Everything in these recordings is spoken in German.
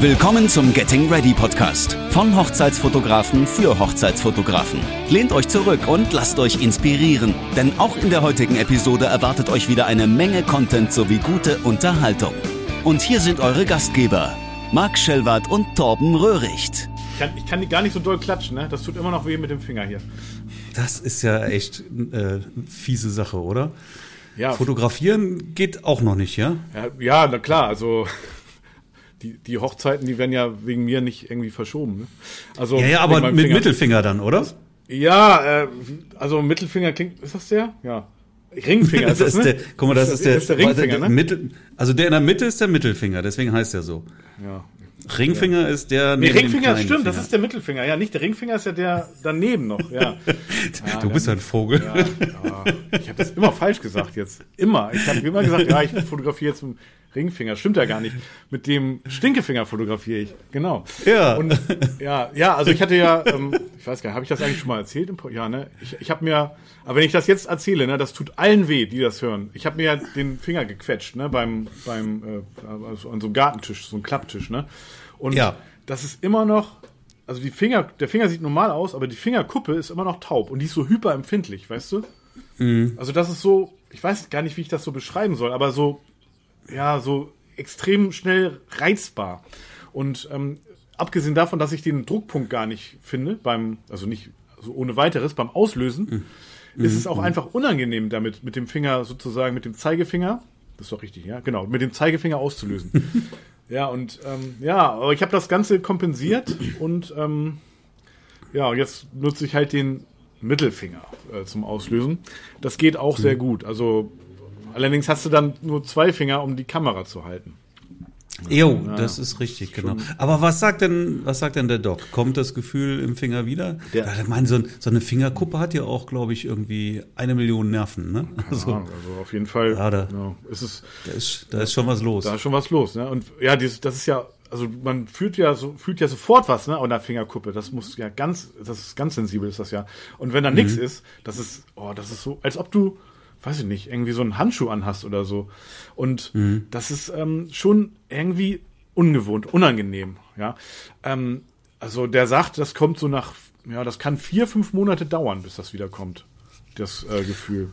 Willkommen zum Getting Ready Podcast von Hochzeitsfotografen für Hochzeitsfotografen. Lehnt euch zurück und lasst euch inspirieren, denn auch in der heutigen Episode erwartet euch wieder eine Menge Content sowie gute Unterhaltung. Und hier sind eure Gastgeber, Marc Schellwart und Torben Röhricht. Ich kann, ich kann die gar nicht so doll klatschen, ne? Das tut immer noch weh mit dem Finger hier. Das ist ja echt äh, fiese Sache, oder? Ja. Fotografieren geht auch noch nicht, ja? Ja, ja na klar, also die, die Hochzeiten, die werden ja wegen mir nicht irgendwie verschoben. Ne? Also Ja, ja, aber mit Finger. Mittelfinger dann, oder? Ja, äh, also Mittelfinger klingt, ist das der? Ja. Ringfinger ist das, ne? der, guck mal, das, ist, der, das ist der Ringfinger, ne? Mittel, also der in der Mitte ist der Mittelfinger, deswegen heißt er so. Ja. Ringfinger ist der Nee, Ringfinger, stimmt, das Finger. ist der Mittelfinger. Ja, nicht der Ringfinger ist ja der daneben noch, ja. Ja, Du bist ein Vogel. Ja, ja. Ich habe das immer falsch gesagt jetzt. Immer. Ich habe immer gesagt, ja, ich fotografiere jetzt Ringfinger. Stimmt ja gar nicht. Mit dem Stinkefinger fotografiere ich. Genau. Ja. Und ja, ja, also ich hatte ja, ähm, ich weiß gar nicht, habe ich das eigentlich schon mal erzählt? Ja, ne? Ich, ich habe mir, aber wenn ich das jetzt erzähle, ne, das tut allen weh, die das hören. Ich habe mir ja den Finger gequetscht, ne, beim, beim, äh, also an so einem Gartentisch, so einem Klapptisch, ne? Und Ja. das ist immer noch, also die Finger, der Finger sieht normal aus, aber die Fingerkuppe ist immer noch taub und die ist so hyperempfindlich, weißt du? Also das ist so, ich weiß gar nicht, wie ich das so beschreiben soll, aber so, ja, so extrem schnell reizbar. Und ähm, abgesehen davon, dass ich den Druckpunkt gar nicht finde, beim, also nicht also ohne weiteres, beim Auslösen, ist es auch einfach unangenehm damit, mit dem Finger sozusagen, mit dem Zeigefinger, das ist doch richtig, ja, genau, mit dem Zeigefinger auszulösen. ja, und ähm, ja, aber ich habe das Ganze kompensiert und ähm, ja, und jetzt nutze ich halt den Mittelfinger äh, zum Auslösen. Das geht auch sehr gut. Also allerdings hast du dann nur zwei Finger, um die Kamera zu halten. Jo, das ist richtig, genau. Aber was sagt denn, was sagt denn der Doc? Kommt das Gefühl im Finger wieder? Der- ja, ich meine, so, ein- so eine Fingerkuppe hat ja auch, glaube ich, irgendwie eine Million Nerven, ne? Also, Ja, also auf jeden Fall Ja, da- ja, ist es da ist, da ist schon was los. da ist schon was los. Ne? Und ja, dieses, das ist ja, also man fühlt ja so, fühlt ja sofort was ne, an der Fingerkuppe. Das muss ja ganz, das ist ganz sensibel, ist das ja. Und wenn da Mhm. nichts ist, das ist, oh, das ist so, als ob du, weiß ich nicht, irgendwie so einen Handschuh anhast oder so. Und Mhm. das ist ähm, schon irgendwie ungewohnt, unangenehm. Ja, ähm, also der sagt, das kommt so nach, ja, das kann vier, fünf Monate dauern, bis das wieder kommt. Das äh, Gefühl.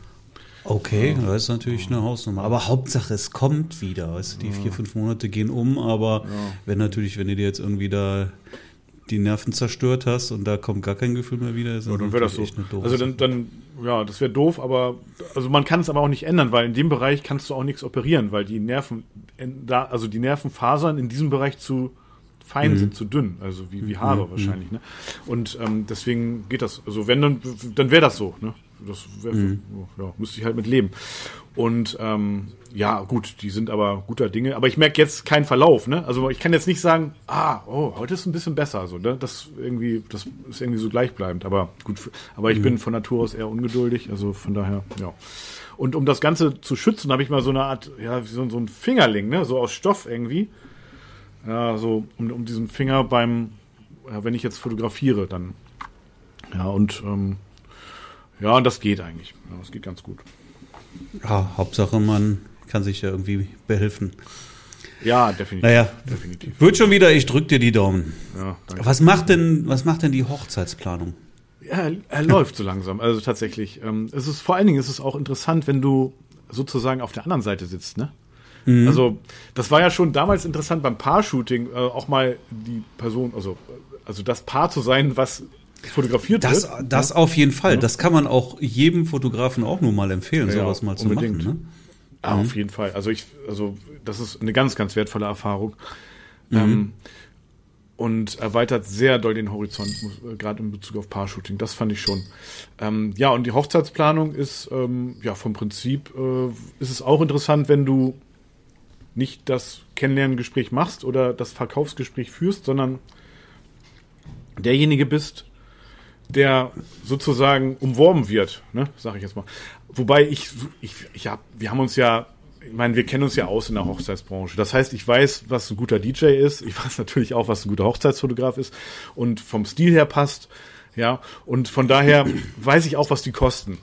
Okay, das ist natürlich eine Hausnummer. Aber Hauptsache, es kommt wieder. Weißt du, die vier, fünf Monate gehen um, aber wenn natürlich, wenn du dir jetzt irgendwie da die Nerven zerstört hast und da kommt gar kein Gefühl mehr wieder, ist Ja, dann wäre das so. Also dann, dann, ja, das wäre doof, aber also man kann es aber auch nicht ändern, weil in dem Bereich kannst du auch nichts operieren, weil die Nerven, also die Nervenfasern in diesem Bereich zu fein Mhm. sind, zu dünn, also wie, wie Haare wahrscheinlich. Ne? Und ähm, deswegen geht das. Also wenn dann, dann wäre das so. Ne? Das wär, Mhm. ja, müsste ich halt mit leben. Und ähm, ja, gut, die sind aber guter Dinge. Aber ich merke jetzt keinen Verlauf. Ne? Also ich kann jetzt nicht sagen, ah, oh, heute ist ein bisschen besser. So, ne? Das irgendwie, das ist irgendwie so gleichbleibend. Aber gut, aber ich bin von Natur aus eher ungeduldig. Also von daher, ja. Und um das Ganze zu schützen, habe ich mal so eine Art, ja, wie so, so ein Fingerling, ne? So aus Stoff irgendwie. Ja, so um, um diesen Finger beim, ja, wenn ich jetzt fotografiere, dann. Ja, und ähm, ja, das geht eigentlich. Ja, das geht ganz gut. Ja, Hauptsache, man kann sich ja irgendwie behelfen. Ja, definitiv. Naja, definitiv. wird schon wieder, ich drück dir die Daumen. Ja, danke. Was macht denn, was macht denn die Hochzeitsplanung? Ja, er, läuft so langsam. Also tatsächlich. Ähm, es ist vor allen Dingen ist es auch interessant, wenn du sozusagen auf der anderen Seite sitzt, ne? Also das war ja schon damals interessant beim Paar-Shooting, äh, auch mal die Person, also also das Paar zu sein, was fotografiert Das, wird. das auf jeden Fall. Das kann man auch jedem Fotografen auch nur mal empfehlen, Ja, sowas mal zu unbedingt. machen. Ne? Ja, auf jeden Fall. Also ich, also das ist eine ganz, ganz wertvolle Erfahrung. Ähm, und erweitert sehr doll den Horizont, äh, gerade in Bezug auf Paar-Shooting. Das fand ich schon. Ähm, ja, und die Hochzeitsplanung ist, ähm, ja, vom Prinzip äh, ist es auch interessant, wenn du nicht das Kennenlerngespräch machst oder das Verkaufsgespräch führst, sondern derjenige bist, der sozusagen umworben wird, ne, sag ich jetzt mal. Wobei ich, ich, ich hab, wir haben uns ja, ich meine, wir kennen uns ja aus in der Hochzeitsbranche. Das heißt, ich weiß, was ein guter DJ ist. Ich weiß natürlich auch, was ein guter Hochzeitsfotograf ist und vom Stil her passt. Ja, und von daher weiß ich auch, was die kosten.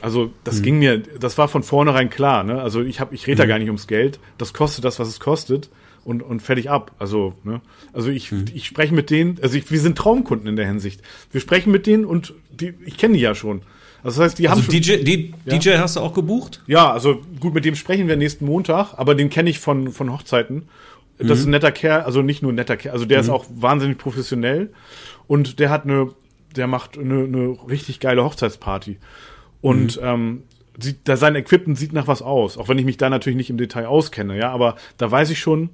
Also das ging mir, das war von vornherein klar. Ne? Also ich habe, ich rede da gar nicht ums Geld. Das kostet das, was es kostet. Und, und fertig ab. Also, ne? Also ich, mhm. ich spreche mit denen, also ich, wir sind Traumkunden in der Hinsicht. Wir sprechen mit denen und die, ich kenne die ja schon. Also das heißt, die also haben schon, DJ, die, ja? DJ hast du auch gebucht? Ja, also gut, mit dem sprechen wir nächsten Montag, aber den kenne ich von, von Hochzeiten. Das mhm. ist ein netter Kerl, also nicht nur ein netter Kerl, also der mhm. ist auch wahnsinnig professionell und der hat eine, der macht eine, eine richtig geile Hochzeitsparty. Und mhm. ähm, sieht, da sein Equipment sieht nach was aus, auch wenn ich mich da natürlich nicht im Detail auskenne, ja, aber da weiß ich schon,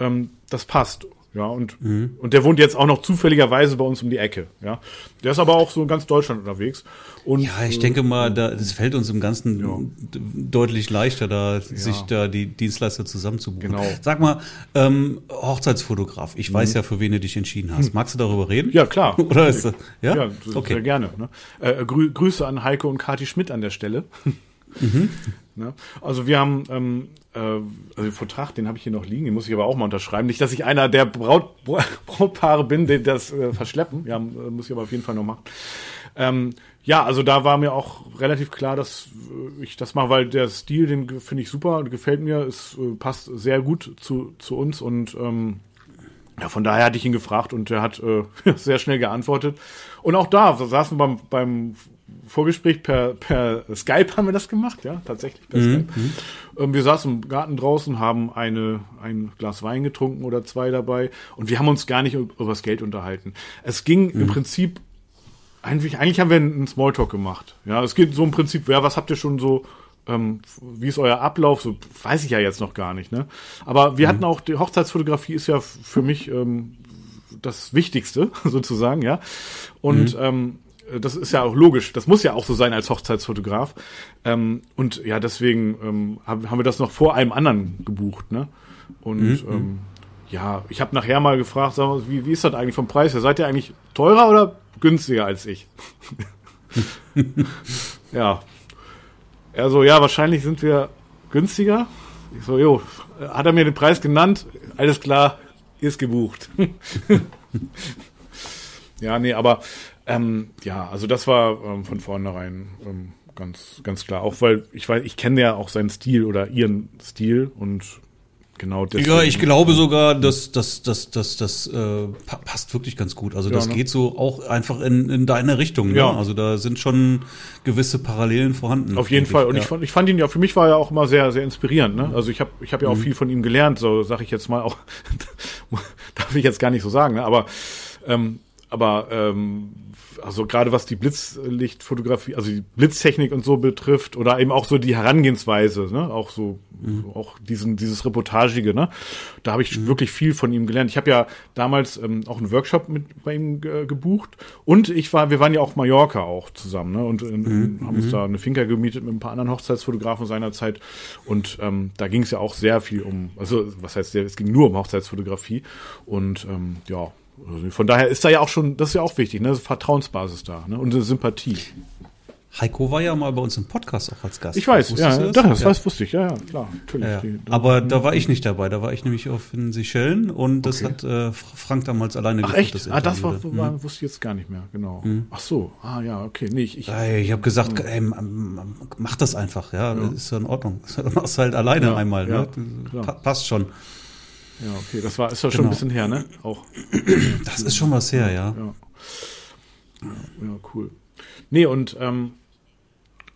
ähm, das passt. Ja, und, mhm. und der wohnt jetzt auch noch zufälligerweise bei uns um die Ecke. Ja, der ist aber auch so in ganz Deutschland unterwegs. Und, ja, ich denke mal, da, das fällt uns im Ganzen ja. deutlich leichter, da ja. sich da die Dienstleister zusammenzubuchen. Genau. Sag mal, ähm, Hochzeitsfotograf. Ich mhm. weiß ja, für wen du dich entschieden hast. Magst du darüber reden? Ja, klar. Oder ist das, ja? Ja, okay. sehr gerne. Ne? Äh, grü Grüße an Heiko und Kati Schmidt an der Stelle. Mhm. Ne? Also wir haben ähm, äh, also den Vertrag, den habe ich hier noch liegen, den muss ich aber auch mal unterschreiben. Nicht, dass ich einer der Braut, Brautpaare bin, die das äh, verschleppen. Ja, äh, muss ich aber auf jeden Fall noch machen. Ähm, ja, also da war mir auch relativ klar, dass äh, ich das mache, weil der Stil, den finde ich super, gefällt mir, es äh, passt sehr gut zu, zu uns und ähm, ja, von daher hatte ich ihn gefragt und er hat äh, sehr schnell geantwortet. Und auch da saßen wir beim, beim Vorgespräch per, per Skype haben wir das gemacht, ja, tatsächlich per mhm. Skype. Mhm. Ähm, wir saßen im Garten draußen, haben eine, ein Glas Wein getrunken oder zwei dabei und wir haben uns gar nicht über das Geld unterhalten. Es ging mhm. im Prinzip, eigentlich, eigentlich haben wir einen Smalltalk gemacht. Ja, es geht so im Prinzip, ja, was habt ihr schon so, ähm, wie ist euer Ablauf? So weiß ich ja jetzt noch gar nicht, ne? Aber wir mhm. hatten auch, die Hochzeitsfotografie ist ja für mich ähm, das Wichtigste, sozusagen, ja. Und mhm. ähm, das ist ja auch logisch. Das muss ja auch so sein als Hochzeitsfotograf. Ähm, und ja, deswegen ähm, haben wir das noch vor einem anderen gebucht. Ne? Und mhm. ähm, ja, ich habe nachher mal gefragt, sag mal, wie, wie ist das eigentlich vom Preis her? Seid ihr eigentlich teurer oder günstiger als ich? ja. Er so, ja, wahrscheinlich sind wir günstiger. Ich so, jo, hat er mir den Preis genannt? Alles klar, ist gebucht. ja, nee, aber ähm, ja, also das war ähm, von vornherein ähm, ganz, ganz klar. Auch weil ich weiß, ich kenne ja auch seinen Stil oder ihren Stil und genau deswegen. Ja, ich glaube sogar, dass das, das, das, das äh, passt wirklich ganz gut. Also das ja, ne? geht so auch einfach in, in deine Richtung. Ne? Ja. Also da sind schon gewisse Parallelen vorhanden. Auf jeden Fall. Und ja. ich, fand, ich fand ihn ja, für mich war er auch immer sehr, sehr inspirierend. Ne? Also ich habe ich hab ja auch mhm. viel von ihm gelernt, so sag ich jetzt mal auch, darf ich jetzt gar nicht so sagen, ne? aber ähm, aber ähm, also gerade was die Blitzlichtfotografie, also die Blitztechnik und so betrifft oder eben auch so die Herangehensweise, ne, auch so mhm. auch diesen dieses Reportagige, ne, da habe ich mhm. wirklich viel von ihm gelernt. Ich habe ja damals ähm, auch einen Workshop mit bei ihm ge gebucht und ich war, wir waren ja auch Mallorca auch zusammen, ne, und ähm, mhm. haben uns mhm. da eine Finca gemietet mit ein paar anderen Hochzeitsfotografen seiner Zeit und ähm, da ging es ja auch sehr viel um, also was heißt, es ging nur um Hochzeitsfotografie und ähm, ja von daher ist da ja auch schon, das ist ja auch wichtig, ne? Vertrauensbasis da, ne? Und eine Sympathie. Heiko war ja mal bei uns im Podcast auch als Gast. Ich weiß, Wusstest ja, das, das, das wusste ich, ja, ja, klar, natürlich. Ja, ja. Aber da war ich nicht dabei, da war ich nämlich auf den Seychellen und das okay. hat äh, Frank damals alleine Ach, echt? Das ah, das war, war, hm. wusste ich jetzt gar nicht mehr, genau. Hm. Ach so, ah ja, okay, nee, ich. Ich, ich habe gesagt, ey, mach das einfach, ja, ja. ist ja in Ordnung. Machst halt alleine einmal, ne? Passt schon. Ja, okay, das war, ist ja schon genau. ein bisschen her, ne? Auch. Das ist schon was her, ja. Ja, ja cool. Nee, und, ähm,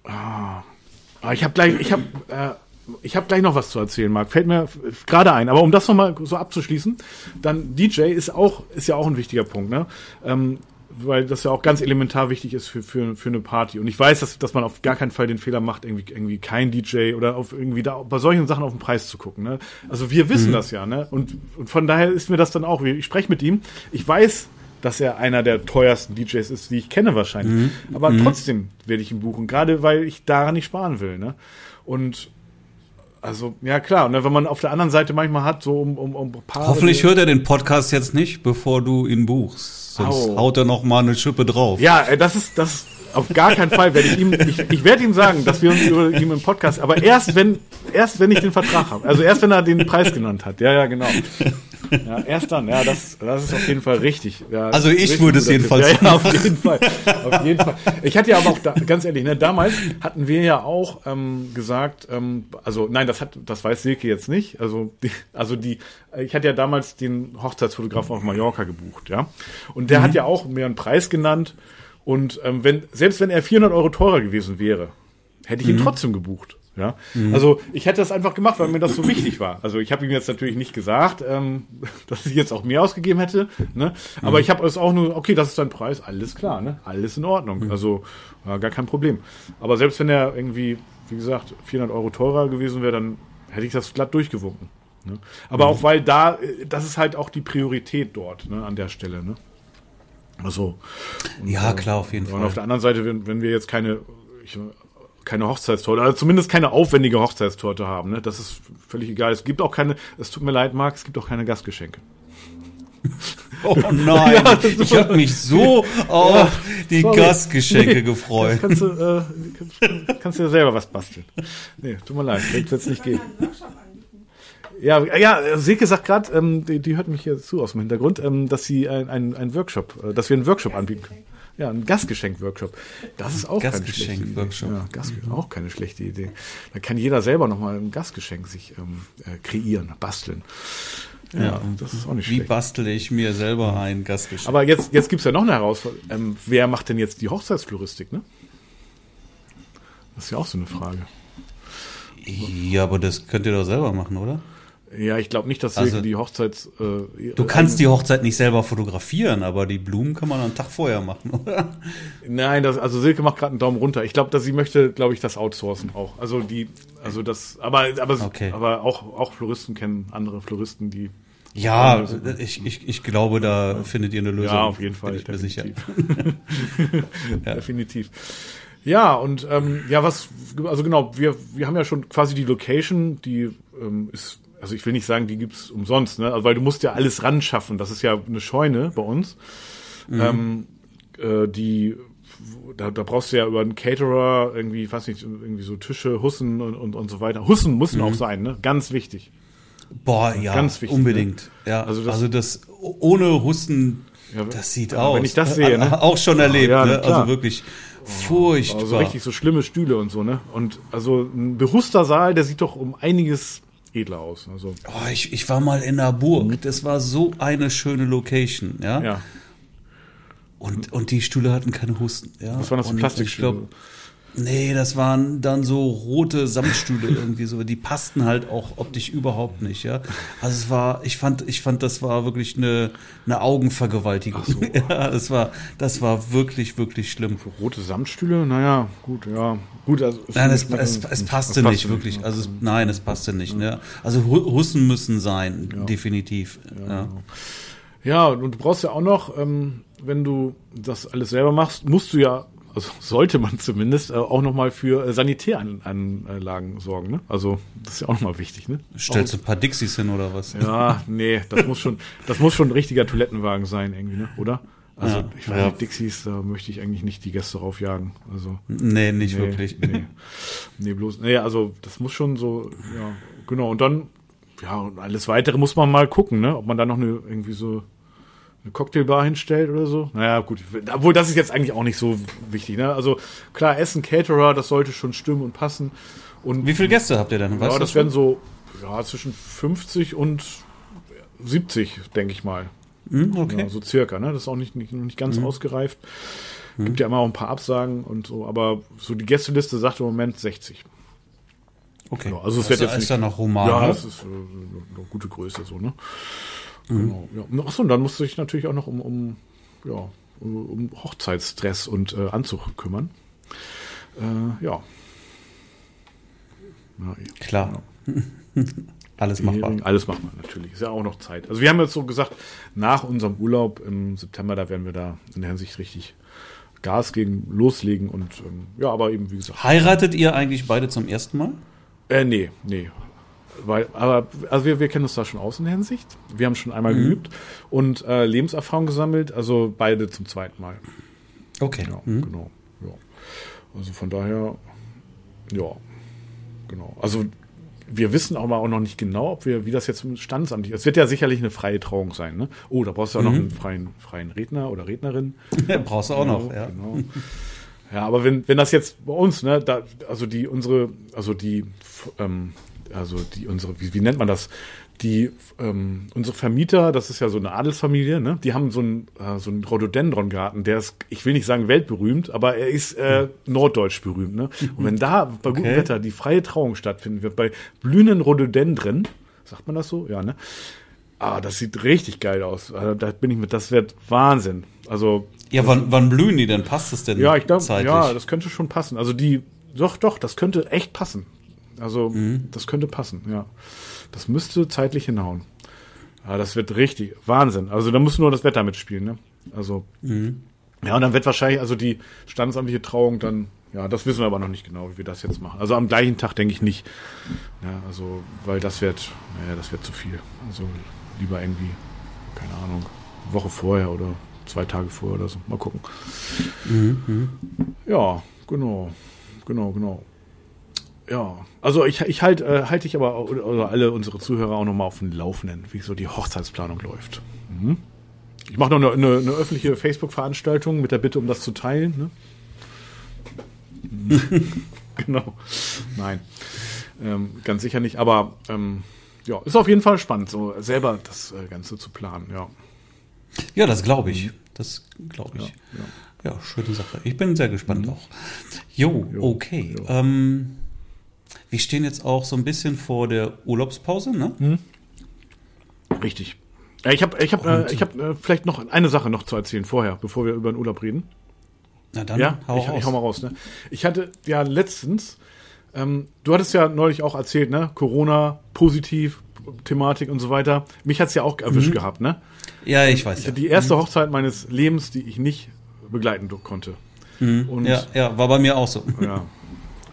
ah, ah ich habe gleich, ich habe, äh, ich habe gleich noch was zu erzählen, Marc. Fällt mir gerade ein. Aber um das nochmal so abzuschließen, dann DJ ist auch, ist ja auch ein wichtiger Punkt, ne? Ähm, weil das ja auch ganz elementar wichtig ist für, für, für eine Party. Und ich weiß, dass, dass man auf gar keinen Fall den Fehler macht, irgendwie, irgendwie kein DJ oder auf irgendwie da bei solchen Sachen auf den Preis zu gucken. Ne? Also wir wissen mhm. das ja, ne? Und, und von daher ist mir das dann auch, ich spreche mit ihm, ich weiß, dass er einer der teuersten DJs ist, die ich kenne wahrscheinlich. Mhm. Aber mhm. trotzdem werde ich ihn buchen, gerade weil ich daran nicht sparen will. Ne? Und also, ja klar, und ne, wenn man auf der anderen Seite manchmal hat, so um, um, um Paare, Hoffentlich hört er den Podcast jetzt nicht, bevor du ihn buchst. Sonst Au. haut er noch mal eine Schippe drauf. Ja, äh, das ist das auf gar keinen Fall werde ich ihm ich, ich werde ihm sagen, dass wir uns über ihn im Podcast, aber erst wenn erst wenn ich den Vertrag habe. Also erst wenn er den Preis genannt hat. Ja, ja, genau. Ja, erst dann, ja, das, das ist auf jeden Fall richtig. Ja, Also ich würde es jedenfalls Tipp. ja, auf jeden Fall. Auf jeden Fall. Ich hatte ja aber auch, da, ganz ehrlich, ne, damals hatten wir ja auch ähm, gesagt, ähm, also nein, das hat, das weiß Silke jetzt nicht. Also, die, also die, ich hatte ja damals den Hochzeitsfotografen auf Mallorca gebucht, ja. Und der hat ja auch mir einen Preis genannt. Und ähm, wenn, selbst wenn er 400 Euro teurer gewesen wäre, hätte ich ihn trotzdem gebucht. Ja, also ich hätte das einfach gemacht, weil mir das so wichtig war. Also ich habe ihm jetzt natürlich nicht gesagt, ähm, dass ich jetzt auch mehr ausgegeben hätte, ne? Aber ich habe es auch nur, okay, das ist dein Preis, alles klar, ne? Alles in Ordnung. Also ja, gar kein Problem. Aber selbst wenn er irgendwie, wie gesagt, 400 Euro teurer gewesen wäre, dann hätte ich das glatt durchgewunken. Ne? Aber auch weil da, äh, das ist halt auch die Priorität dort, ne? An der Stelle, ne? Also Ja, klar, auf jeden und Fall. auf der anderen Seite, wenn, wenn wir jetzt keine, ich, keine Hochzeitstorte, also zumindest keine aufwendige Hochzeitstorte haben, ne? das ist völlig egal. Es gibt auch keine, es tut mir leid, Marc, es gibt auch keine Gastgeschenke. Oh nein, Ja, das ich habe mich so auf die sorry. Gastgeschenke Nee, gefreut. Kannst du, äh, kannst, kannst du ja selber was basteln. Nee, tut mir leid, wird jetzt nicht gehen. Ja, ja, Silke sagt gerade, ähm, die, die hört mich hier zu aus dem Hintergrund, ähm, dass sie ein, ein, ein Workshop, äh, dass wir einen Workshop anbieten können. Ja, ein Gastgeschenk-Workshop. Das ist auch keine schlechte Idee. Gastgeschenk-Workshop. Ja, Gast, auch keine schlechte Idee. Da kann jeder selber nochmal ein Gastgeschenk sich ähm, äh, kreieren, basteln. Ja, das ist auch nicht Wie schlecht. bastle ich mir selber ein Gastgeschenk? Aber jetzt, jetzt gibt's ja noch eine Herausforderung. Ähm, wer macht denn jetzt die Hochzeitsfloristik, ne? Das ist ja auch so eine Frage. ja, aber das könnt ihr doch selber machen, oder? Ja, ich glaube nicht, dass Also- Silke die Hochzeits... Äh, Du kannst die Hochzeit nicht selber fotografieren, aber die Blumen kann man einen Tag vorher machen, oder? Nein, das, also Silke macht gerade einen Daumen runter. Ich glaube, dass sie möchte, glaube ich, das outsourcen auch. Also die, also das, aber, aber, Okay. aber auch, auch Floristen kennen andere Floristen, die. Ja, ich, ich, ich glaube, da findet ihr eine Lösung. Ja, auf jeden Fall. Bin ich mir sicher. Definitiv. Ja, und ähm, ja, was, also genau, wir, wir haben ja schon quasi die Location, die ähm, ist, also ich will nicht sagen, die gibt's umsonst, ne? Also, weil du musst ja alles ran schaffen. Das ist ja eine Scheune bei uns. Ähm, äh, die da, da brauchst du ja über einen Caterer irgendwie, weiß nicht, irgendwie so Tische, Hussen und, und, und so weiter. Hussen müssen auch sein, ne? Ganz wichtig. Boah, ja, Ganz wichtig, unbedingt. Ja, Also also das- das, ohne Husten, Ja, das sieht wenn aus. ich das sehe, ne? Auch schon erlebt, Ja, ne? Also wirklich furchtbar. Also richtig so schlimme Stühle und so, ne? Und also ein behuster Saal, der sieht doch um einiges edler aus. Also, Oh, ich, ich war mal in der Burg. Das war so eine schöne Location, ja. ja. Und, und die Stühle hatten keine Husten. Ja? Was waren das für Plastikstühle? Nee, das waren dann so rote Samtstühle irgendwie so. Die passten halt auch optisch überhaupt nicht, ja. Also es war, ich fand, ich fand, das war wirklich eine, eine Augenvergewaltigung. Ja, das war, das war wirklich, wirklich schlimm. Rote Samtstühle, naja, gut, ja. Gut, also Nein, es, es, es passte nicht, wirklich. ne? Also es, nein, es passte nicht. Ne? Also Hussen müssen sein, definitiv. Ja. Ja, und du brauchst ja auch noch, ähm, wenn du das alles selber machst, musst du ja, also sollte man zumindest, äh, auch nochmal für äh, Sanitäranlagen sorgen, ne? Also, das ist ja auch nochmal wichtig, ne? Stellst du ein paar Dixies hin oder was? Ja, nee, das muss schon, das muss schon ein richtiger Toilettenwagen sein, irgendwie, ne? Oder? Also, Ja. ich weiß Ja. nicht, Dixies, da möchte ich eigentlich nicht die Gäste raufjagen. Also, Nee, nicht nee, wirklich. Nee. nee, bloß, nee, also, das muss schon so, ja, genau. Und dann, ja, und alles weitere muss man mal gucken, ne? Ob man da noch eine, irgendwie so, eine Cocktailbar hinstellt oder so. Naja, gut. Obwohl, das ist jetzt eigentlich auch nicht so wichtig, ne? Also, klar, Essen, Caterer, das sollte schon stimmen und passen. Und Wie viele Gäste habt ihr denn? Weißt ja, das werden so ja, zwischen 50 und 70, denke ich mal. Hm, okay. Ja, so circa, ne? Das ist auch nicht, nicht, nicht ganz ausgereift. Gibt ja immer auch ein paar Absagen und so, aber so die Gästeliste sagt im Moment 60. okay. Ja, also es das wird ist, jetzt ist nicht- ja noch human. ja, das ist äh, eine gute Größe so, ne? Mhm. Genau. Ja. Achso, und dann musst du dich natürlich auch noch um, um, ja, um Hochzeitsstress und äh, Anzug kümmern. Äh, ja. ja. Klar. Alles machbar. Alles machen wir natürlich. Ist ja auch noch Zeit. Also wir haben jetzt so gesagt, nach unserem Urlaub im September, da werden wir da in der Hinsicht richtig Gas gegen loslegen und ähm, ja, aber eben wie gesagt. Heiratet ihr eigentlich beide zum ersten Mal? Äh, nee, nee. Weil, aber also wir, wir kennen uns da schon aus in der Hinsicht. Wir haben schon einmal geübt und äh, Lebenserfahrung gesammelt, also beide zum zweiten Mal. Okay. Ja, genau. Ja. Also von daher, ja, genau. Also wir wissen aber auch noch nicht genau, ob wir, wie das jetzt standesamtlich ist. Es wird ja sicherlich eine freie Trauung sein, ne? Oh, da brauchst du auch noch einen freien, freien Redner oder Rednerin. Brauchst du auch Genau, noch, ja. Genau. Ja, aber wenn, wenn das jetzt bei uns, ne, da, also die unsere, also die, ähm, also die unsere, wie, wie nennt man das? Die ähm, unsere Vermieter, das ist ja so eine Adelsfamilie, ne? Die haben so einen äh, so einen Rhododendron-Garten, der ist, ich will nicht sagen weltberühmt, aber er ist äh, norddeutsch berühmt, ne? Und wenn da bei gutem Okay. Wetter die freie Trauung stattfinden wird, bei blühenden Rhododendren, sagt man das so? Ja, ne? Ah, das sieht richtig geil aus. Also, da bin ich mit, das wird Wahnsinn. Also Ja, wann, wann blühen die denn? Passt es denn ja, ich glaube, ja, das könnte schon passen. Also die, doch, doch, das könnte echt passen. Also Mhm. das könnte passen, ja. Das müsste zeitlich hinhauen. Ja, das wird richtig Wahnsinn. Also da muss nur das Wetter mitspielen, ne? Also Mhm. ja, und dann wird wahrscheinlich also die standesamtliche Trauung dann, ja, das wissen wir aber noch nicht genau, wie wir das jetzt machen. Also am gleichen Tag denke ich nicht. Ja, also weil das wird, naja, das wird zu viel. Also lieber irgendwie, keine Ahnung, eine Woche vorher oder zwei Tage vorher oder so. Mal gucken. Ja, genau. Genau, genau. Ja, also ich, ich halte äh, halt ich aber oder alle unsere Zuhörer auch nochmal auf dem Laufenden, wie so die Hochzeitsplanung läuft. Mhm. Ich mache noch eine, eine, eine öffentliche Facebook-Veranstaltung mit der Bitte, um das zu teilen. Ne? Mhm. genau. Nein. Ähm, ganz sicher nicht, aber ähm, ja, ist auf jeden Fall spannend, so selber das äh, Ganze zu planen, ja. Ja, das glaube ich. Das glaube ich. Ja, Ja, ja. schöne Sache. Ich bin sehr gespannt auch. Jo, Jo, okay. jo. Ähm, wir stehen jetzt auch so ein bisschen vor der Urlaubspause, ne? Hm. Richtig. Ich habe ich hab, äh, ich hab, äh, vielleicht noch eine Sache noch zu erzählen vorher, bevor wir über den Urlaub reden. Na dann, Ja, hau ich, raus. ich hau mal raus. Ne? Ich hatte ja letztens, ähm, du hattest ja neulich auch erzählt, ne? Corona, positiv, Thematik und so weiter. Mich hat's ja auch erwischt Mhm. gehabt, ne? ja, ich weiß ja. Die erste Hochzeit meines Lebens, die ich nicht begleiten konnte. Und Mhm. Ja, ja, war bei mir auch so. ja.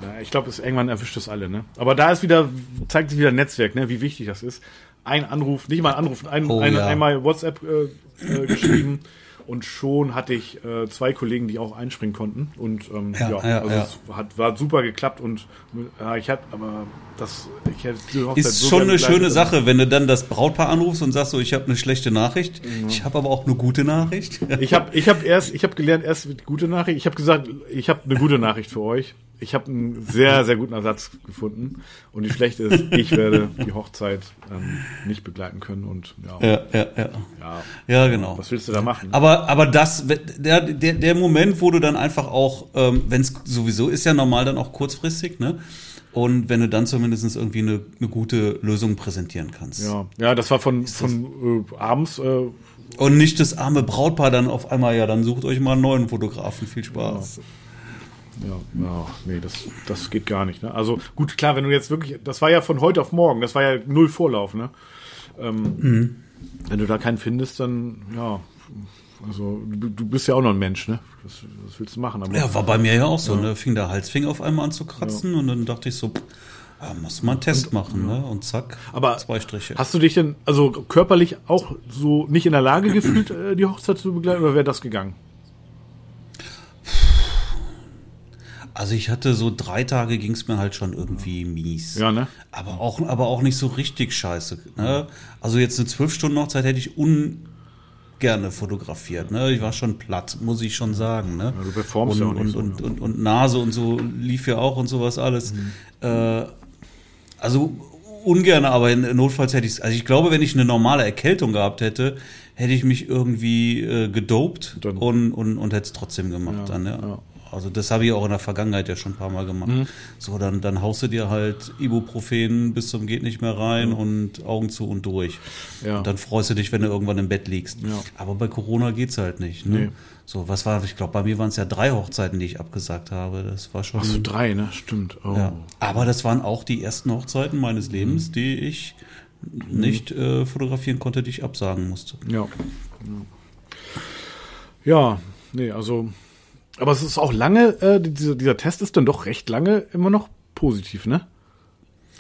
Ja, ich glaube, irgendwann erwischt es alle, ne? Aber da ist wieder, zeigt sich wieder Netzwerk, ne, wie wichtig das ist. Ein Anruf, nicht mal ein Anruf, ein, Oh, ein, ja. einmal WhatsApp äh, äh, geschrieben und schon hatte ich äh, zwei Kollegen, die auch einspringen konnten. Und ähm, Ja, ja, also es hat, war super geklappt und ich hatte, aber das, ich hätte die Hochzeit Ist so schon eine schöne Sache, wenn du dann das Brautpaar anrufst und sagst so, ich habe eine schlechte Nachricht, ich habe aber auch eine gute Nachricht. Ich habe ich hab erst, ich habe gelernt, erst mit gute Nachricht. Ich habe gesagt, ich habe eine gute Nachricht für euch. Ich habe einen sehr, sehr guten Ersatz gefunden. Und die schlechte ist, ich werde die Hochzeit ähm, nicht begleiten können. Und ja, Ja, ja, ja. ja, Ja, genau. was willst du da machen? Aber, aber das, der, der, der Moment, wo du dann einfach auch, ähm, wenn es sowieso ist ja normal dann auch kurzfristig, ne? Und wenn du dann zumindest irgendwie eine, eine gute Lösung präsentieren kannst. Ja, ja, das war von, von äh, abends. Äh, Und nicht das arme Brautpaar dann auf einmal, ja, dann sucht euch mal einen neuen Fotografen. Viel Spaß. ja, ja, nee, das, das geht gar nicht. Ne? Also gut, klar, wenn du jetzt wirklich, das war ja von heute auf morgen, das war ja null Vorlauf. Ne? Ähm, Wenn du da keinen findest, dann ja, also du, du bist ja auch noch ein Mensch, ne? Was, was willst du machen? Aber, Ja, war bei mir ja auch so, ne? Fing der Halsfing auf einmal an zu kratzen und dann dachte ich so, ja, musst du mal einen Test machen, ne? Und zack, Aber zwei Striche. Hast du dich denn also körperlich auch so nicht in der Lage gefühlt, äh, die Hochzeit zu begleiten, oder wäre das gegangen? Also ich hatte so drei Tage ging es mir halt schon irgendwie mies. Ja, ne? Aber auch, aber auch nicht so richtig scheiße. Ne? Also jetzt eine zwölf Stunden Hochzeit hätte ich ungerne fotografiert. Ne? Ich war schon platt, muss ich schon sagen. Ne? Ja, du performst und, ja auch nicht und, so, und, und, und Nase und so lief ja auch und sowas alles. Mhm. Äh, also ungern, aber in, notfalls hätte ich Also ich glaube, wenn ich eine normale Erkältung gehabt hätte, hätte ich mich irgendwie äh, gedopt und, und, und hätte es trotzdem gemacht dann, ja. ja. Mhm. Also das habe ich auch in der Vergangenheit ja schon ein paar Mal gemacht. So, dann, dann haust du dir halt Ibuprofen bis zum geht nicht mehr rein und Augen zu und durch. Ja. Und dann freust du dich, wenn du irgendwann im Bett liegst. Ja. Aber bei Corona geht's halt nicht. Ne? Nee. So, was war, ich glaube, bei mir waren es ja drei Hochzeiten, die ich abgesagt habe. Das war schon. Ach so, drei, ne? Stimmt. Oh. ja. Aber das waren auch die ersten Hochzeiten meines Lebens, die ich nicht äh, fotografieren konnte, die ich absagen musste. Ja. Ja, nee, also. Aber es ist auch lange, äh, dieser, dieser Test ist dann doch recht lange immer noch positiv, ne?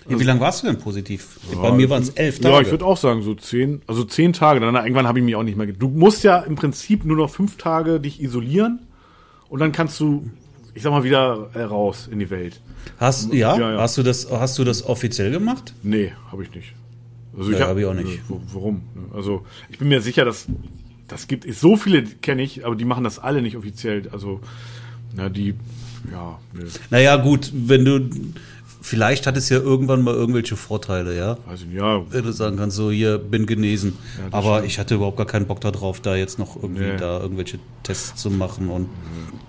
Ja, wie lange warst du denn positiv? bei mir waren es elf Tage. Ja, ich würde auch sagen, so zehn, also zehn Tage. Dann irgendwann habe ich mich auch nicht mehr. Du musst ja im Prinzip nur noch fünf Tage dich isolieren und dann kannst du ich sag mal, wieder äh, raus in die Welt. Hast, ja, ja, ja, Hast, du das, hast du das offiziell gemacht? Nee, habe ich nicht. Also ja, habe ich auch nicht. Warum? Also ich bin mir sicher, dass das gibt so viele kenne ich, aber die machen das alle nicht offiziell. Also na die ja. Nee. Naja gut, wenn du vielleicht hat es ja irgendwann mal irgendwelche Vorteile, ja. Also ja. Wenn du sagen kannst, so hier bin genesen. Ja, aber stimmt. ich hatte überhaupt gar keinen Bock darauf, da jetzt noch irgendwie nee. da irgendwelche Tests zu machen und.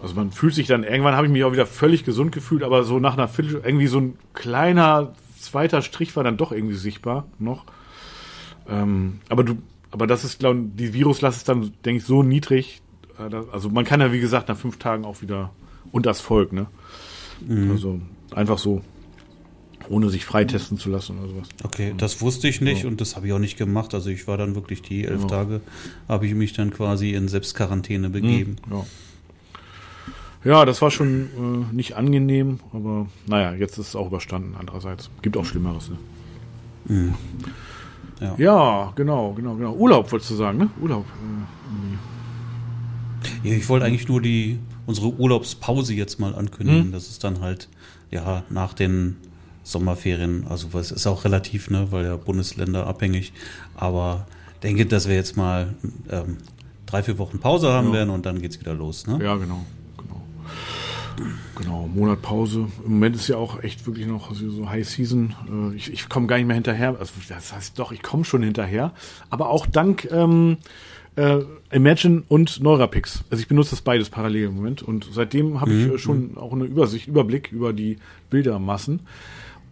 Also man fühlt sich dann, irgendwann habe ich mich auch wieder völlig gesund gefühlt, aber so nach einer Viertel, irgendwie so ein kleiner zweiter Strich war dann doch irgendwie sichtbar noch. Ähm, aber du, aber das ist, glaube ich, die Viruslast ist dann, denke ich, so niedrig. Äh, also man kann ja, wie gesagt, nach fünf Tagen auch wieder und das Volk, ne? Mhm. Also einfach so ohne sich freitesten zu lassen oder sowas. Okay, das wusste ich nicht ja. und das habe ich auch nicht gemacht. Also ich war dann wirklich die elf ja. Tage, habe ich mich dann quasi in Selbstquarantäne hm, begeben. Ja. Ja, das war schon äh, nicht angenehm, aber naja, jetzt ist es auch überstanden. Andererseits gibt auch Schlimmeres. Ne? Mhm. Ja. ja. genau, genau, genau. Urlaub wolltest du sagen, ne? Urlaub. Äh, ja, ich wollte eigentlich nur die unsere Urlaubspause jetzt mal ankündigen. Mhm. Das ist dann halt ja nach den Sommerferien, also es ist auch relativ, ne, weil ja Bundesländer abhängig, aber denke, dass wir jetzt mal ähm, drei, vier Wochen Pause haben ja. werden und dann geht es wieder los. Ne? Ja, genau. Genau. Monat Pause. Im Moment ist ja auch echt wirklich noch so High Season. Äh, ich, ich komme gar nicht mehr hinterher. Also das heißt doch, ich komme schon hinterher. Aber auch dank ähm, äh, Imagine und Neurapix. Also ich benutze das beides parallel im Moment und seitdem habe mhm. ich schon auch eine Übersicht, Überblick über die Bildermassen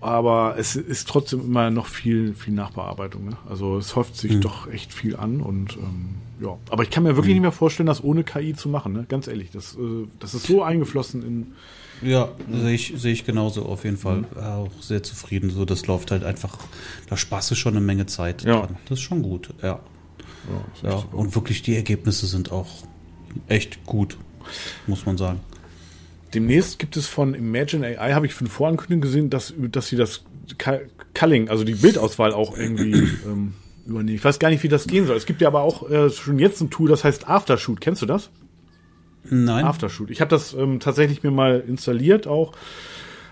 aber es ist trotzdem immer noch viel, viel Nachbearbeitung. Ne? Also es häuft sich mhm. doch echt viel an und ähm, ja. Aber ich kann mir wirklich mhm. nicht mehr vorstellen, das ohne KI zu machen. Ne? Ganz ehrlich, das, äh, das ist so eingeflossen in. Ja, sehe ich, sehe ich genauso auf jeden Fall. Mhm. Auch sehr zufrieden. So, das läuft halt einfach, da sparst du schon eine Menge Zeit ja. dran. Das ist schon gut, ja. Ja, ja. und wirklich die Ergebnisse sind auch echt gut, muss man sagen. Demnächst gibt es von Imagine AI, habe ich für eine Vorankündigung gesehen, dass, dass sie das Culling, also die Bildauswahl auch irgendwie ähm, übernehmen. Ich weiß gar nicht, wie das gehen soll. Es gibt ja aber auch äh, schon jetzt ein Tool, das heißt Aftershoot. Kennst du das? Nein. Aftershoot. Ich habe das ähm, tatsächlich mir mal installiert auch.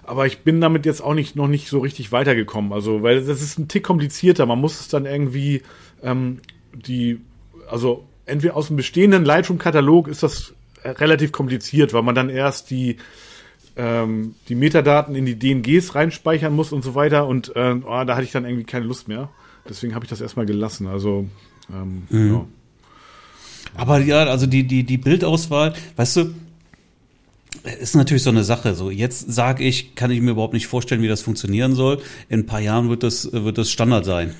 Aber ich bin damit jetzt auch nicht noch nicht so richtig weitergekommen. Also, weil das ist ein Tick komplizierter. Man muss es dann irgendwie ähm, die, also entweder aus dem bestehenden Lightroom-Katalog ist das relativ kompliziert, weil man dann erst die ähm, die Metadaten in die DNGs reinspeichern muss und so weiter. Und äh, oh, da hatte ich dann irgendwie keine Lust mehr. Deswegen habe ich das erstmal gelassen. Also ähm, mhm. ja. Aber ja, also die, die, die Bildauswahl, weißt du, ist natürlich so eine Sache. So jetzt sage ich, kann ich mir überhaupt nicht vorstellen, wie das funktionieren soll. In ein paar Jahren wird das wird das Standard sein.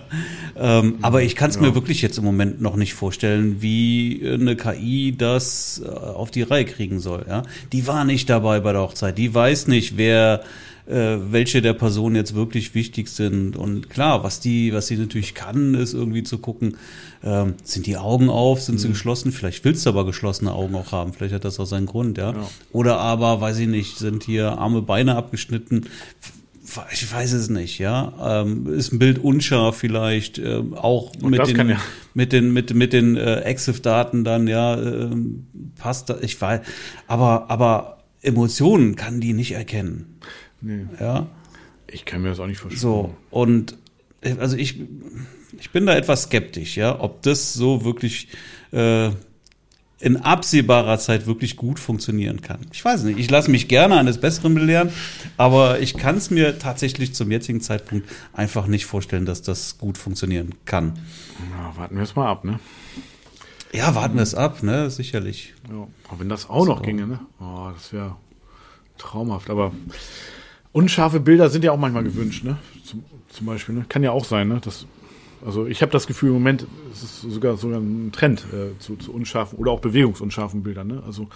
ähm, aber ich kann es ja. mir wirklich jetzt im Moment noch nicht vorstellen, wie eine KI das äh, auf die Reihe kriegen soll. Ja, die war nicht dabei bei der Hochzeit. Die weiß nicht, wer äh, welche der Personen jetzt wirklich wichtig sind. Und klar, was die, was sie natürlich kann, ist irgendwie zu gucken, ähm, sind die Augen auf, sind mhm. sie geschlossen? Vielleicht willst du aber geschlossene Augen auch haben. Vielleicht hat das auch seinen Grund, ja. ja. Oder aber, weiß ich nicht, sind hier Arme, Beine abgeschnitten ich weiß es nicht, ja. Ähm, ist ein Bild unscharf vielleicht, äh, auch mit den, ja. mit den, mit, mit den äh, EXIF-Daten dann, ja, äh, passt da, ich weiß, aber, aber Emotionen kann die nicht erkennen. Nee. Ja. Ich kann mir das auch nicht vorstellen. So, und also ich, ich bin da etwas skeptisch, ja, ob das so wirklich äh, in absehbarer Zeit wirklich gut funktionieren kann. Ich weiß nicht, ich lasse mich gerne eines Besseren belehren, aber ich kann es mir tatsächlich zum jetzigen Zeitpunkt einfach nicht vorstellen, dass das gut funktionieren kann. Na, warten wir es mal ab, ne? Ja, warten wir es ab, ne? Sicherlich. Ja, aber wenn das auch so. noch ginge, ne? Oh, das wäre traumhaft. Aber unscharfe Bilder sind ja auch manchmal gewünscht, ne? Zum, zum Beispiel, ne? Kann ja auch sein, ne? Das, also ich habe das Gefühl, im Moment ist es sogar sogar ein Trend äh, zu, zu unscharfen oder auch bewegungsunscharfen Bildern, ne? Also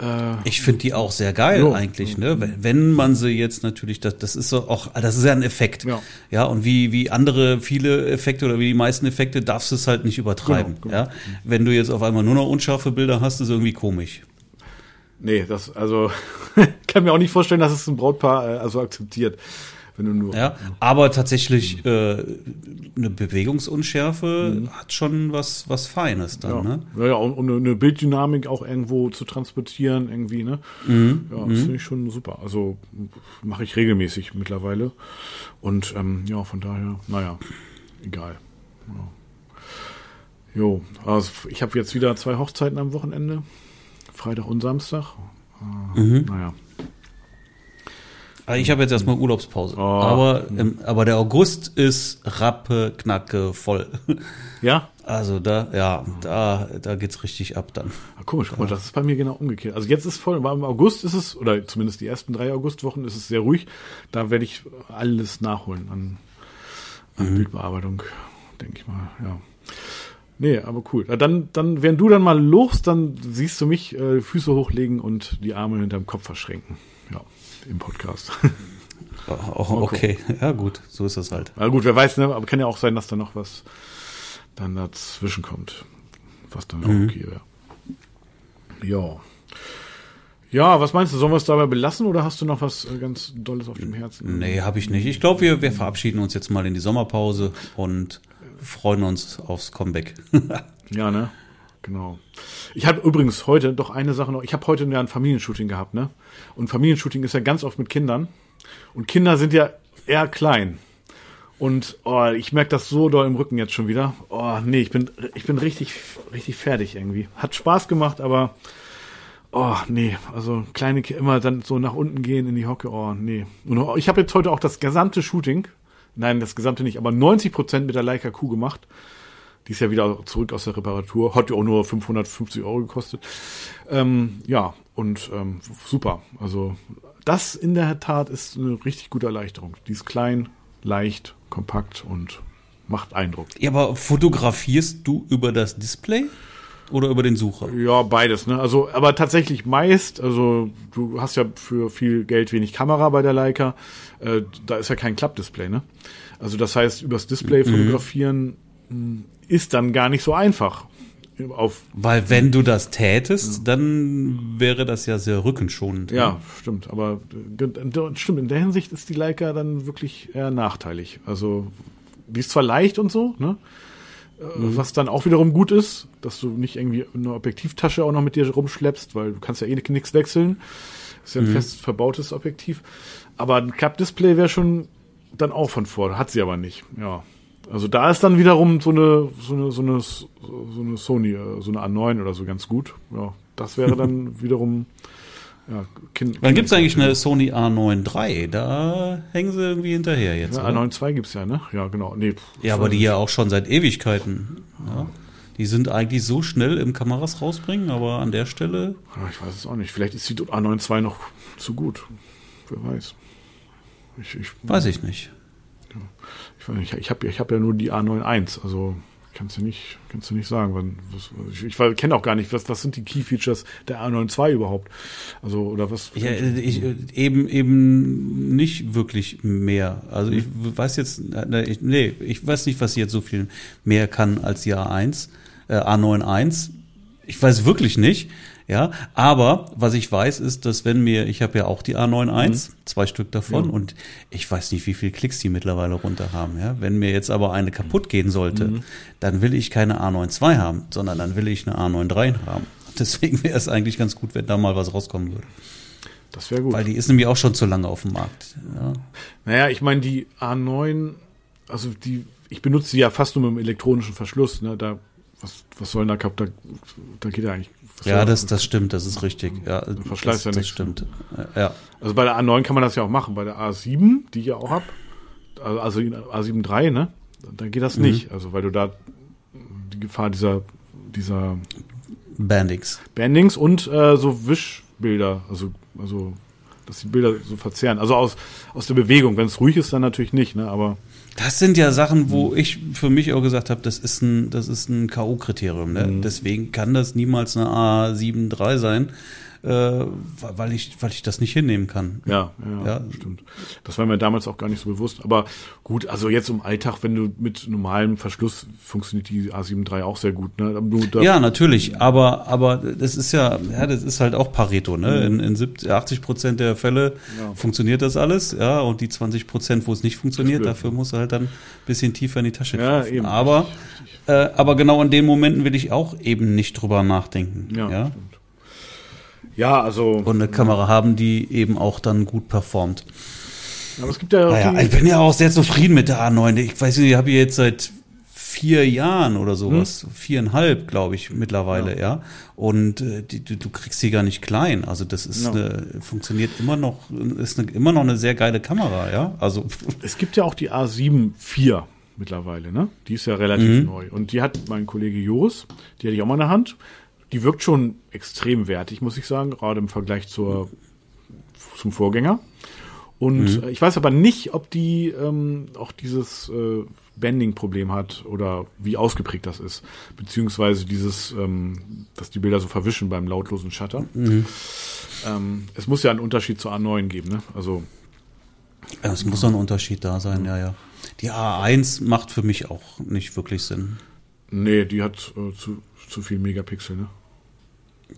äh, ich finde die auch sehr geil ja, eigentlich, ne? Wenn, wenn man sie jetzt natürlich, das, das ist so auch, das ist ja ein Effekt. Ja. ja, und wie, wie andere viele Effekte oder wie die meisten Effekte darfst du es halt nicht übertreiben. Genau, genau. Ja? Wenn du jetzt auf einmal nur noch unscharfe Bilder hast, ist irgendwie komisch. Nee, das, also kann mir auch nicht vorstellen, dass es ein Brautpaar äh, also akzeptiert. wenn du nur. Ja, aber tatsächlich äh, eine Bewegungsunschärfe hat schon was, was Feines dann, Ja, ne? ja, ja und, und eine Bilddynamik auch irgendwo zu transportieren, irgendwie, ne? Mhm. Ja, das finde ich schon super. Also mache ich regelmäßig mittlerweile. Und ähm, ja, von daher, naja, egal. Ja. Jo, also ich habe jetzt wieder zwei Hochzeiten am Wochenende. Freitag und Samstag. Äh, Mhm. Naja. Aber Ich habe jetzt erstmal Urlaubspause. Oh. Aber, ähm, aber der August ist rappe, knacke, voll. Ja? Also da, ja, da, da geht's richtig ab dann. Ah, komisch, guck mal, das ist bei mir genau umgekehrt. Also jetzt ist voll, aber im August ist es, oder zumindest die ersten drei Augustwochen ist es sehr ruhig. Da werde ich alles nachholen an, an Bildbearbeitung, denke ich mal, ja. Nee, aber cool. Dann, dann, wenn du dann mal los, dann siehst du mich äh, Füße hochlegen und die Arme hinterm Kopf verschränken. Ja, im Podcast. Auch, okay, ja gut, so ist das halt. Na gut, wer weiß, ne? Aber kann ja auch sein, dass da noch was dann dazwischen kommt. Was dann auch okay wäre. Ja. Ja, was meinst du? Sollen wir es dabei belassen oder hast du noch was äh, ganz Dolles auf dem Herzen? Nee, habe ich nicht. Ich glaube, wir, wir verabschieden uns jetzt mal in die Sommerpause und freuen uns aufs Comeback. Ja, ne? Genau. Ich habe übrigens heute doch eine Sache noch. Ich habe heute ein Familienshooting gehabt, ne? Und Familienshooting ist ja ganz oft mit Kindern. Und Kinder sind ja eher klein. Und oh, ich merke das so doll im Rücken jetzt schon wieder. Oh, nee, ich bin, ich bin richtig, richtig fertig irgendwie. Hat Spaß gemacht, aber oh, nee, also kleine Kinder immer dann so nach unten gehen in die Hocke, oh, nee. Und ich habe jetzt heute auch das gesamte Shooting, nein, das gesamte nicht, aber 90 Prozent mit der Leica Q gemacht. Die ist ja wieder zurück aus der Reparatur. Hat ja auch nur 550 Euro gekostet. Ähm, ja, und ähm, super. Also das in der Tat ist eine richtig gute Erleichterung. Die ist klein, leicht, kompakt und macht Eindruck. ja, aber fotografierst du über das Display oder über den Sucher? Ja, beides, ne? Also, aber tatsächlich meist, also du hast ja für viel Geld wenig Kamera bei der Leica, äh, da ist ja kein Klappdisplay, ne? Also das heißt, übers Display fotografieren mh, ist dann gar nicht so einfach. Auf, Weil wenn du das tätest, dann wäre das ja sehr rückenschonend. ja, stimmt. Aber äh, stimmt, in der Hinsicht ist die Leica dann wirklich eher nachteilig. Also die ist zwar leicht und so, ne? Äh, Was dann auch wiederum gut ist, dass du nicht irgendwie eine Objektivtasche auch noch mit dir rumschleppst, weil du kannst ja eh nichts wechseln. ist ja ein fest verbautes Objektiv. Aber ein Klappdisplay wäre schon dann auch von vor. Hat sie aber nicht. Ja. Also da ist dann wiederum so eine, so eine, so eine, so eine Sony, äh, so eine A9 oder so ganz gut. Ja. Das wäre dann wiederum, ja, kind, Dann gibt's eigentlich eine Sony A9 III, da hängen sie irgendwie hinterher jetzt. ja, oder? A9 II gibt's ja, ne? Ja, genau. Nee, Ja, aber die ja auch schon seit Ewigkeiten. Ja. Die sind eigentlich so schnell im Kameras rausbringen, aber an der Stelle. Ja, ich weiß es auch nicht. Vielleicht ist die A9 II noch zu gut. Wer weiß. Ich, ich, Weiß ich nicht. ich, weiß nicht, ich habe ich hab ja nur die A91, also kannst du nicht, kannst du nicht sagen. Wann, was, ich ich kenne auch gar nicht, was, was sind die Key Features der A92 überhaupt? Also, oder was? Ja, ich, eben, eben nicht wirklich mehr. Also ich weiß jetzt, ich, nee, ich weiß nicht, was sie jetzt so viel mehr kann als die A1, äh, A91. Ich weiß wirklich nicht. Ja, aber was ich weiß, ist, dass wenn mir, ich habe ja auch die A91, zwei Stück davon, Ja. und ich weiß nicht, wie viel Klicks die mittlerweile runter haben. Ja, wenn mir jetzt aber eine kaputt gehen sollte, dann will ich keine A92 haben, sondern dann will ich eine A93 haben. Deswegen wäre es eigentlich ganz gut, wenn da mal was rauskommen würde. Das wäre gut. Weil die ist nämlich auch schon zu lange auf dem Markt. Ja. Naja, ich meine, die A9, also die, ich benutze die ja fast nur mit dem elektronischen Verschluss, ne? Da, was, was soll denn da kaputt? Da, da geht ja eigentlich. Ja, das, das stimmt, das ist richtig. Ja, Verschleiß das, ja das nichts. stimmt. Ja. Also bei der A9 kann man das ja auch machen. Bei der A7, die ich ja auch hab, also A7 III, ne? Da geht das Mhm. nicht. Also weil du da die Gefahr dieser, dieser Bandix. Bandings und äh, so Wischbilder, also, also dass die Bilder so verzerren. Also aus, aus der Bewegung. Wenn es ruhig ist, dann natürlich nicht, ne? Aber Das sind ja Sachen, wo ich für mich auch gesagt habe, das ist ein, das ist ein K.O.-Kriterium. Ne? Deswegen kann das niemals eine A7 III sein, äh, weil ich, weil ich das nicht hinnehmen kann. Ja, ja, ja, stimmt. Das war mir damals auch gar nicht so bewusst. Aber gut, also jetzt im Alltag, wenn du mit normalem Verschluss funktioniert die A7 III auch sehr gut. Ne? Ja, natürlich. Aber, aber das ist ja, ja, das ist halt auch Pareto. Ne? In, in 70, 80 Prozent der Fälle ja. funktioniert das alles. Ja, und die 20 Prozent, wo es nicht funktioniert, dafür muss er halt dann ein bisschen tiefer in die Tasche ja, Eben. Aber, äh, aber genau in den Momenten will ich auch eben nicht drüber nachdenken. Ja, ja? Ja, also. Und eine Kamera haben, die eben auch dann gut performt. Aber es gibt ja. Naja, ich bin ja auch sehr zufrieden mit der A9. Ich weiß nicht, ich habe jetzt seit vier Jahren oder sowas, hm. viereinhalb, glaube ich, mittlerweile, ja. ja. Und äh, die, du, du, kriegst sie gar nicht klein. Also das ist ja. eine, funktioniert immer noch, ist eine, immer noch eine sehr geile Kamera, ja. Also es gibt ja auch die A7 IV mittlerweile, ne? Die ist ja relativ mhm. neu. Und die hat mein Kollege Joris, die hatte ich auch mal in der Hand. Die wirkt schon extrem wertig, muss ich sagen, gerade im Vergleich zur, zum Vorgänger. Und mhm. ich weiß aber nicht, ob die ähm, auch dieses äh, Bending-Problem hat oder wie ausgeprägt das ist. Beziehungsweise dieses, ähm, dass die Bilder so verwischen beim lautlosen Shutter. Mhm. Ähm, es muss ja einen Unterschied zur A9 geben, ne? Also. Ja, es muss doch ein Unterschied da sein, ja, ja. Die A1 macht für mich auch nicht wirklich Sinn. Nee, die hat äh, zu, zu viel Megapixel, ne?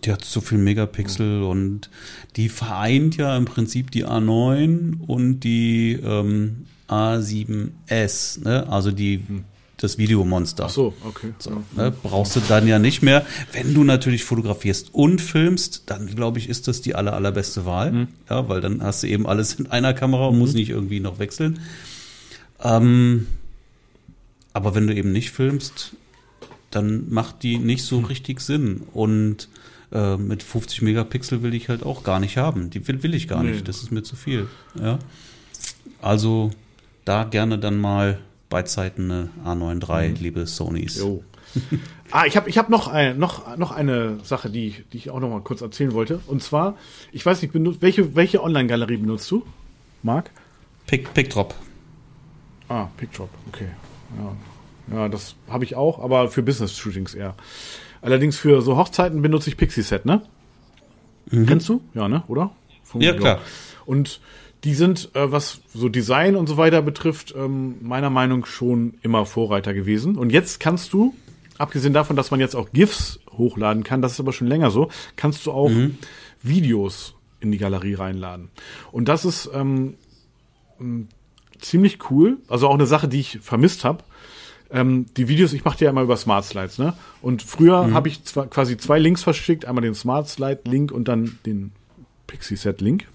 Die hat zu viel Megapixel und die vereint ja im Prinzip die A9 und die ähm, A7S, ne? also die das Videomonster. Ach so, okay. So, ne? Brauchst du dann ja nicht mehr. Wenn du natürlich fotografierst und filmst, dann glaube ich, ist das die aller, allerbeste Wahl. Mhm. Ja, weil dann hast du eben alles in einer Kamera und mhm. musst nicht irgendwie noch wechseln. Ähm, aber wenn du eben nicht filmst, dann macht die nicht so mhm. richtig Sinn. Und äh, mit 50 Megapixel will ich halt auch gar nicht haben. Die will, will ich gar nee. nicht. Das ist mir zu viel. Ja. Also da gerne dann mal bei Zeiten eine A9 III, mhm. liebe Sonys. Jo. ah, ich habe ich hab noch, ein, noch, noch eine Sache, die, die ich auch noch mal kurz erzählen wollte. Und zwar, ich weiß nicht, benutzt, welche, welche Online-Galerie benutzt du, Marc? Pick, PickDrop. Ah, PickDrop, okay. Ja, ja das habe ich auch, aber für Business-Shootings eher. Allerdings für so Hochzeiten benutze ich Pixie-Set, ne? Mhm. Kennst du? Ja, ne? Oder? Von, ja, klar. Und die sind, äh, was so Design und so weiter betrifft, ähm, meiner Meinung schon immer Vorreiter gewesen. Und jetzt kannst du, abgesehen davon, dass man jetzt auch GIFs hochladen kann, das ist aber schon länger so, kannst du auch mhm. Videos in die Galerie reinladen. Und das ist ähm, ziemlich cool. Also auch eine Sache, die ich vermisst habe ähm, die Videos, ich mache die ja immer über Smart Slides, ne? Und früher mhm. habe ich zwar quasi zwei Links verschickt, einmal den Smart Slide Link und dann den Pixie Set Link.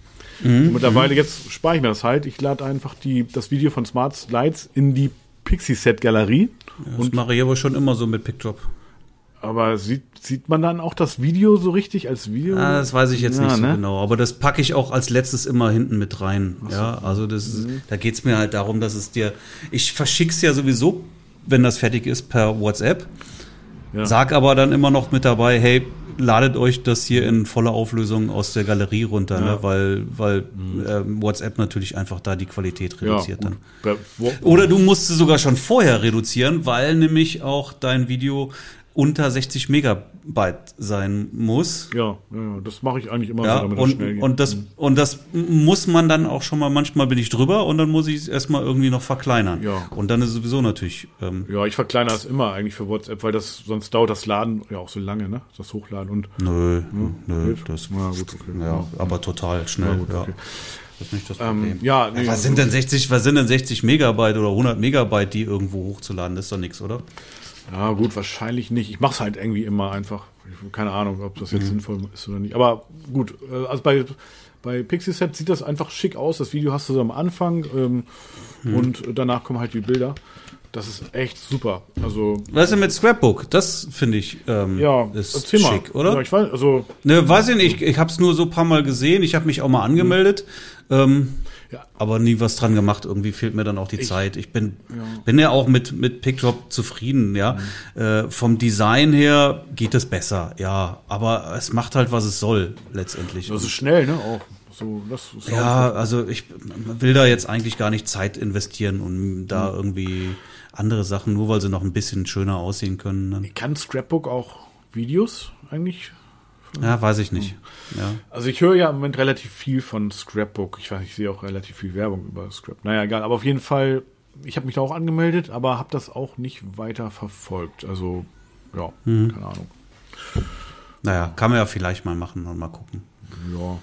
Mhm. Mittlerweile jetzt spare ich mir das halt. Ich lade einfach die, das Video von Smart Slides in die Pixie Set Galerie. Ja, das und mache ich aber schon immer so mit PickDrop. Aber sieht, sieht man dann auch das Video so richtig als Video? Ah, das weiß ich jetzt ja, nicht so ne? genau. Aber das packe ich auch als letztes immer hinten mit rein. So. Ja, also das mhm. da geht's mir halt darum, dass es dir. Ich verschick's ja sowieso wenn das fertig ist, per WhatsApp. Ja. Sag aber dann immer noch mit dabei, hey, ladet euch das hier in voller Auflösung aus der Galerie runter, ne? ja. ne? weil, weil mhm. ähm, WhatsApp natürlich einfach da die Qualität reduziert ja, dann. Oder du musst es sogar schon vorher reduzieren, weil nämlich auch dein Video unter 60 Megabyte sein muss. Ja, ja das mache ich eigentlich immer ja, so, damit und, das schnell geht. Und das, mhm. und das muss man dann auch schon mal, manchmal bin ich drüber und dann muss ich es erstmal irgendwie noch verkleinern. Ja. Und dann ist es sowieso natürlich. Ähm, ja, ich verkleinere es immer eigentlich für WhatsApp, weil das sonst dauert das Laden ja auch so lange, ne? Das Hochladen und. Nö, hm, nö, das. Na gut, okay. Ja, aber total schnell. Gut, okay. ja. Das ist nicht das ähm, Problem. Ähm, ja, nee, was sind denn 60, was sind denn 60 Megabyte oder 100 Megabyte, die irgendwo hochzuladen? Das ist doch nichts, oder? Ja, gut, wahrscheinlich nicht. Ich mache es halt irgendwie immer einfach. Keine Ahnung, ob das jetzt mhm. sinnvoll ist oder nicht. Aber gut, äh, also bei, bei Pixieset sieht das einfach schick aus. Das Video hast du so am Anfang ähm, mhm. und danach kommen halt die Bilder. Das ist echt super. Also was ist denn mit Scrapbook? Das finde ich ähm, ja, ist schick, oder? Ja, ich weiß, also ne, weiß ich nicht. Ich, ich habe es nur so ein paar Mal gesehen. Ich habe mich auch mal angemeldet. Mhm. Ähm, ja. Aber nie was dran gemacht. Irgendwie fehlt mir dann auch die ich, Zeit. Ich bin ja. bin ja auch mit mit PickDrop zufrieden. Ja, mhm. äh, vom Design her geht es besser. Ja, aber es macht halt was es soll letztendlich. Das ist schnell, ne? Auch. So, das ja, also ich will da jetzt eigentlich gar nicht Zeit investieren, um da mhm. irgendwie andere Sachen, nur weil sie noch ein bisschen schöner aussehen können. Dann. Kann Scrapbook auch Videos eigentlich Ja, weiß ich nicht. Ja. Also ich höre ja im Moment relativ viel von Scrapbook. Ich weiß, ich sehe auch relativ viel Werbung über Scrap. Naja, egal. Aber auf jeden Fall, ich habe mich da auch angemeldet, aber habe das auch nicht weiter verfolgt. Also, ja, Mhm. keine Ahnung. Naja, kann man ja vielleicht mal machen und mal gucken. Ja, ja.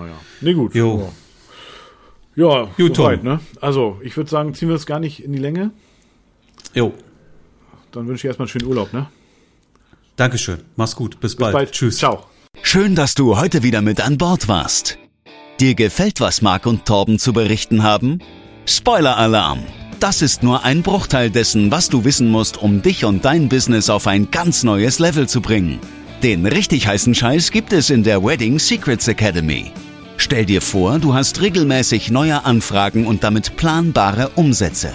Naja. Nee, gut. Jo. Ja, ja Gut, soweit, ne? Also, ich würde sagen, ziehen wir es gar nicht in die Länge. Jo, Dann wünsche ich erstmal einen schönen Urlaub, ne? Dankeschön. Mach's gut. Bis, Bis bald. bald. Tschüss. Ciao. Schön, dass du heute wieder mit an Bord warst. Dir gefällt, was Marc und Torben zu berichten haben? Spoiler-Alarm! Das ist nur ein Bruchteil dessen, was du wissen musst, um dich und dein Business auf ein ganz neues Level zu bringen. Den richtig heißen Scheiß gibt es in der Wedding Secrets Academy. Stell dir vor, du hast regelmäßig neue Anfragen und damit planbare Umsätze.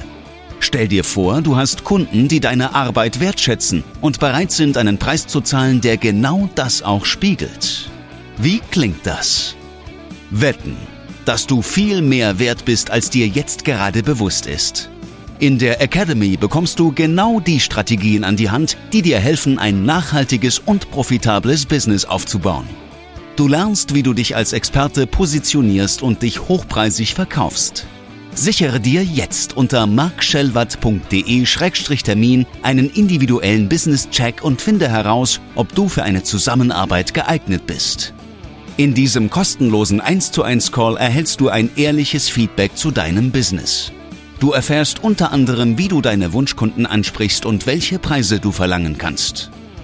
Stell dir vor, du hast Kunden, die deine Arbeit wertschätzen und bereit sind, einen Preis zu zahlen, der genau das auch spiegelt. Wie klingt das? Wetten, dass du viel mehr wert bist, als dir jetzt gerade bewusst ist. In der Academy bekommst du genau die Strategien an die Hand, die dir helfen, ein nachhaltiges und profitables Business aufzubauen. Du lernst, wie du dich als Experte positionierst und dich hochpreisig verkaufst. Sichere dir jetzt unter markschellwatt.de-termin einen individuellen Business-Check und finde heraus, ob du für eine Zusammenarbeit geeignet bist. In diesem kostenlosen 1 zu 1 Call erhältst du ein ehrliches Feedback zu deinem Business. Du erfährst unter anderem, wie du deine Wunschkunden ansprichst und welche Preise du verlangen kannst.